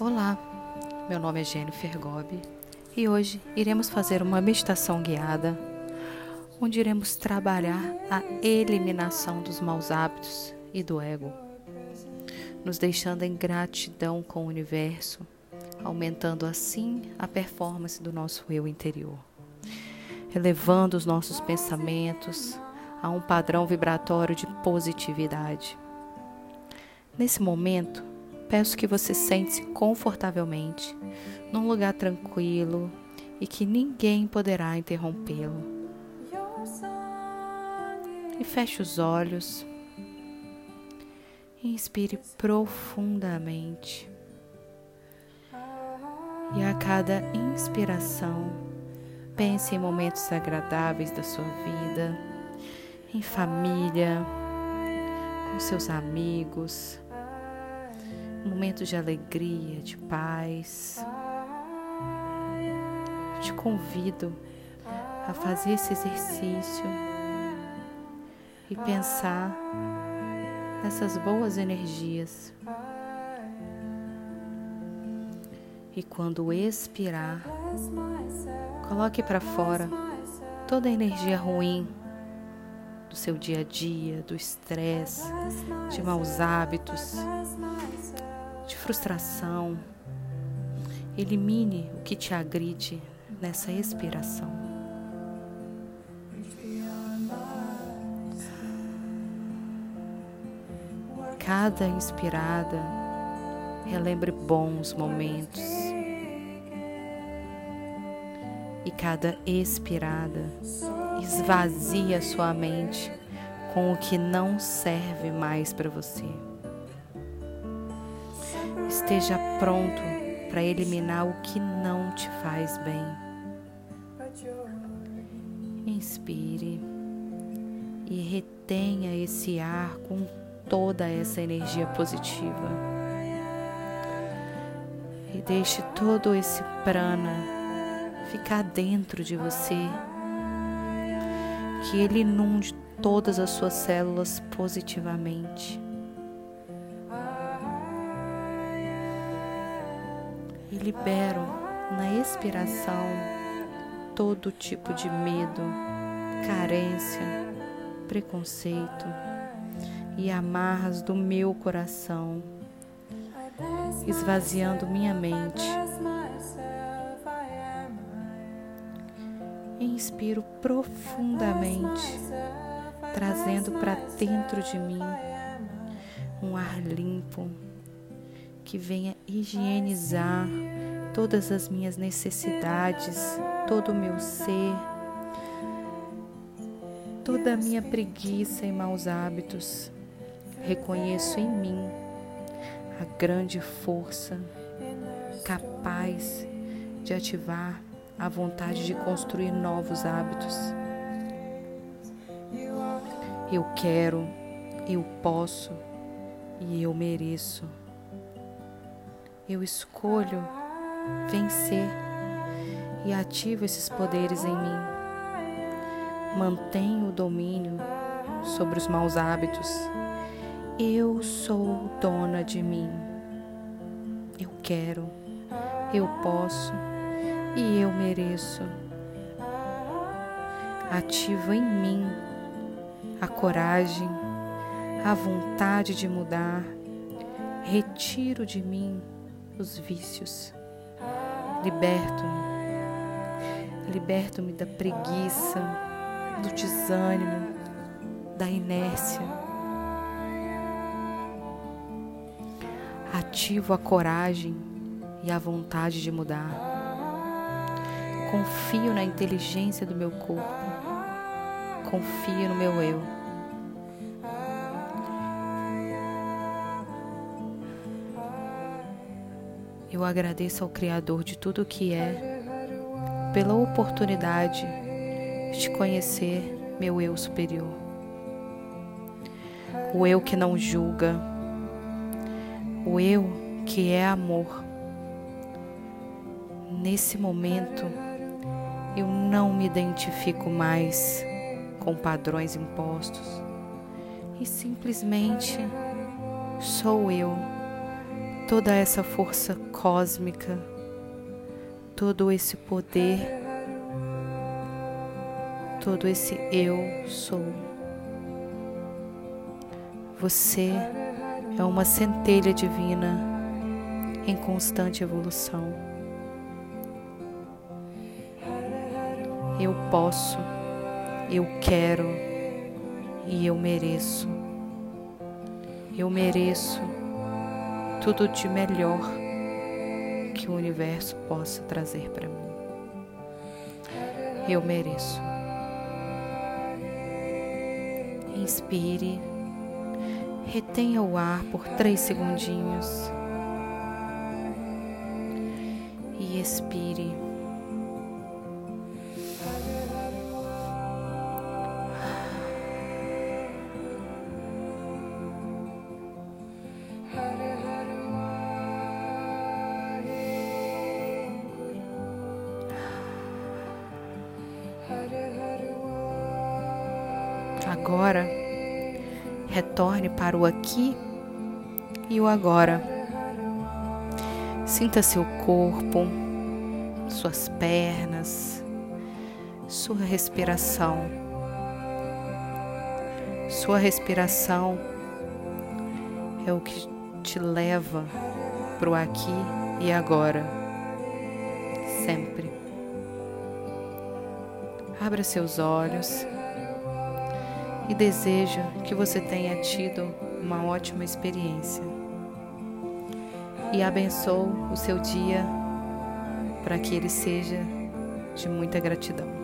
Olá, meu nome é Jennifer Gobi e hoje iremos fazer uma meditação guiada onde iremos trabalhar a eliminação dos maus hábitos e do ego, nos deixando em gratidão com o universo, aumentando assim a performance do nosso eu interior, elevando os nossos pensamentos a um padrão vibratório de positividade. Nesse momento, peço que você sente-se confortavelmente, num lugar tranquilo e que ninguém poderá interrompê-lo. E feche os olhos. Inspire profundamente. E a cada inspiração, pense em momentos agradáveis da sua vida, em família, com seus amigos, momentos de alegria, de paz. Te convido a fazer esse exercício e pensar nessas boas energias. E quando expirar, coloque para fora toda a energia ruim do seu dia a dia, do estresse, de maus hábitos, frustração. Elimine o que te agride nessa expiração. Cada inspirada, relembre bons momentos. E cada expirada, esvazia sua mente com o que não serve mais para você. Esteja pronto para eliminar o que não te faz bem. Inspire e retenha esse ar com toda essa energia positiva. E deixe todo esse prana ficar dentro de você. Que ele inunde todas as suas células positivamente. Libero na expiração todo tipo de medo, carência, preconceito e amarras do meu coração, esvaziando minha mente. Inspiro profundamente, trazendo para dentro de mim um ar limpo que venha higienizar todas as minhas necessidades, todo o meu ser, toda a minha preguiça e maus hábitos. Reconheço em mim a grande força capaz de ativar a vontade de construir novos hábitos. Eu quero, eu posso e eu mereço. Eu escolho vencer e ativo esses poderes em mim. Mantenho o domínio sobre os maus hábitos. Eu sou dona de mim. Eu quero, eu posso e eu mereço. Ativo em mim a coragem, a vontade de mudar. Retiro de mim os vícios. Liberto-me. Liberto-me da preguiça, do desânimo, da inércia. Ativo a coragem e a vontade de mudar. Confio na inteligência do meu corpo. Confio no meu eu. Eu agradeço ao Criador de tudo o que é, pela oportunidade de conhecer, meu eu superior. O eu que não julga, o eu que é amor. Nesse momento, eu não me identifico mais com padrões impostos e simplesmente sou eu toda essa força cósmica, todo esse poder, todo esse eu sou. Você é uma centelha divina em constante evolução. Eu posso, eu quero e eu mereço. Eu mereço tudo de melhor que o universo possa trazer para mim. Eu mereço. Inspire, retenha o ar por três segundinhos e expire. Agora, retorne para o aqui e o agora. Sinta seu corpo, suas pernas, sua respiração. Sua respiração é o que te leva para o aqui e agora, sempre. Abra seus olhos e desejo que você tenha tido uma ótima experiência. E abençoo o seu dia para que ele seja de muita gratidão.